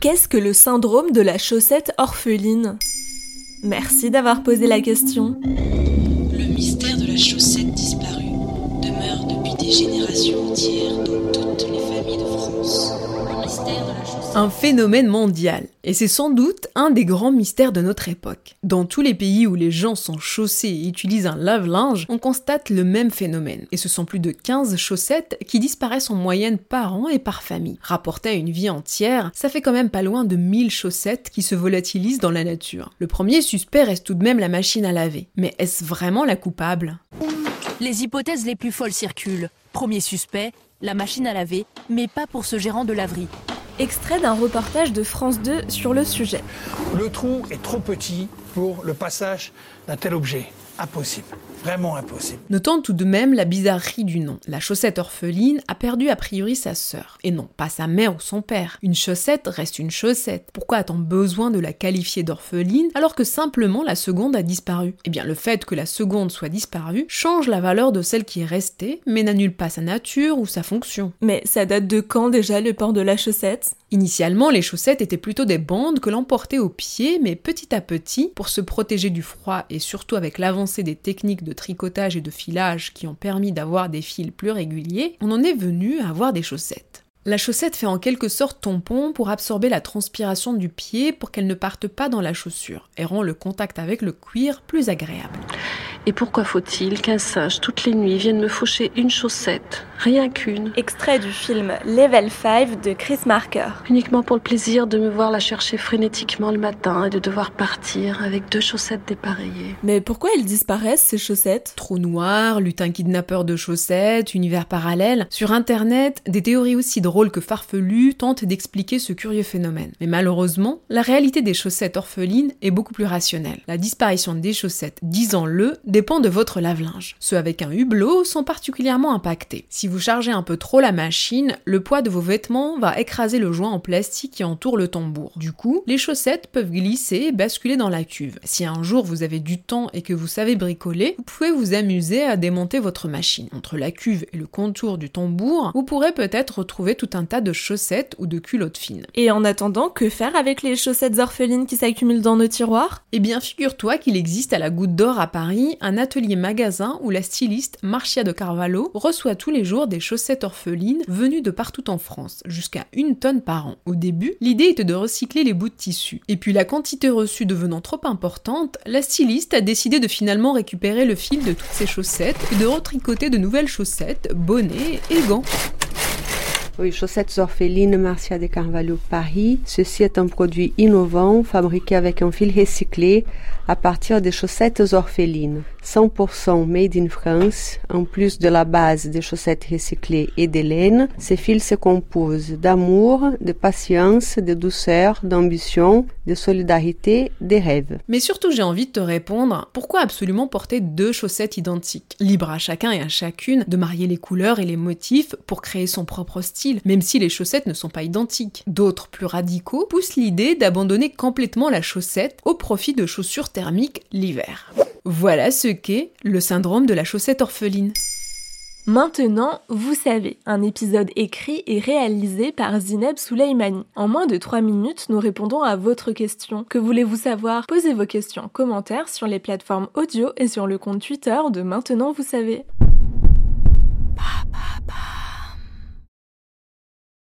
Qu'est-ce que le syndrome de la chaussette orpheline? Merci d'avoir posé la question. Le mystère de la chaussette disparue demeure depuis des générations entières toutes les familles de France. Le mystère de la chaussette. Un phénomène mondial. Et c'est sans doute un des grands mystères de notre époque. Dans tous les pays où les gens sont chaussés et utilisent un lave-linge, on constate le même phénomène. Et ce sont plus de 15 chaussettes qui disparaissent en moyenne par an et par famille. Rapporté à une vie entière, ça fait quand même pas loin de 1000 chaussettes qui se volatilisent dans la nature. Le premier suspect reste tout de même la machine à laver. Mais est-ce vraiment la coupable? Les hypothèses les plus folles circulent. Premier suspect, la machine à laver, mais pas pour ce gérant de laverie. Extrait d'un reportage de France 2 sur le sujet. Le trou est trop petit pour le passage d'un tel objet. Impossible. Vraiment impossible. Notons tout de même la bizarrerie du nom. La chaussette orpheline a perdu a priori sa sœur. Et non, pas sa mère ou son père. Une chaussette reste une chaussette. Pourquoi a-t-on besoin de la qualifier d'orpheline alors que simplement la seconde a disparu? Eh bien, le fait que la seconde soit disparue change la valeur de celle qui est restée, mais n'annule pas sa nature ou sa fonction. Mais ça date de quand déjà le port de la chaussette? Initialement, les chaussettes étaient plutôt des bandes que l'on portait aux pieds, mais petit à petit, pour se protéger du froid et surtout avec l'avancée des techniques de tricotage et de filage qui ont permis d'avoir des fils plus réguliers, on en est venu à avoir des chaussettes. La chaussette fait en quelque sorte tampon pour absorber la transpiration du pied pour qu'elle ne parte pas dans la chaussure et rend le contact avec le cuir plus agréable. Et pourquoi faut-il qu'un singe toutes les nuits vienne me faucher une chaussette? Rien qu'une. Extrait du film Level 5 de Chris Marker. Uniquement pour le plaisir de me voir la chercher frénétiquement le matin et de devoir partir avec deux chaussettes dépareillées. Mais pourquoi elles disparaissent ces chaussettes? Trou noir, lutin kidnappeur de chaussettes, univers parallèle. Sur internet, des théories aussi drôles que farfelues tentent d'expliquer ce curieux phénomène. Mais malheureusement, la réalité des chaussettes orphelines est beaucoup plus rationnelle. La disparition des chaussettes, disons-le, dépend de votre lave-linge. Ceux avec un hublot sont particulièrement impactés. Si vous chargez un peu trop la machine, le poids de vos vêtements va écraser le joint en plastique qui entoure le tambour. Du coup, les chaussettes peuvent glisser et basculer dans la cuve. Si un jour vous avez du temps et que vous savez bricoler, vous pouvez vous amuser à démonter votre machine. Entre la cuve et le contour du tambour, vous pourrez peut-être retrouver tout un tas de chaussettes ou de culottes fines. Et en attendant, que faire avec les chaussettes orphelines qui s'accumulent dans nos tiroirs? Eh bien, figure-toi qu'il existe à la Goutte d'Or à Paris un atelier magasin où la styliste Marcia de Carvalho reçoit tous les jours des chaussettes orphelines venues de partout en France, jusqu'à une tonne par an. Au début, l'idée était de recycler les bouts de tissu. Et puis la quantité reçue devenant trop importante, la styliste a décidé de finalement récupérer le fil de toutes ces chaussettes et de retricoter de nouvelles chaussettes, bonnets et gants. Oui, chaussettes orphelines Marcia de Carvalho Paris. Ceci est un produit innovant fabriqué avec un fil recyclé à partir des chaussettes orphelines. 100% made in France, en plus de la base des chaussettes recyclées et de laine, ces fils se composent d'amour, de patience, de douceur, d'ambition, de solidarité, de rêves. Mais surtout, j'ai envie de te répondre, pourquoi absolument porter deux chaussettes identiques? Libre à chacun et à chacune de marier les couleurs et les motifs pour créer son propre style, même si les chaussettes ne sont pas identiques. D'autres, plus radicaux, poussent l'idée d'abandonner complètement la chaussette au profit de chaussures thermiques l'hiver. Voilà ce qu'est le syndrome de la chaussette orpheline. Maintenant, vous savez, un épisode écrit et réalisé par Zineb Souleimani. En moins de 3 minutes, nous répondons à votre question. Que voulez-vous savoir? Posez vos questions en commentaire sur les plateformes audio et sur le compte Twitter de Maintenant, vous savez.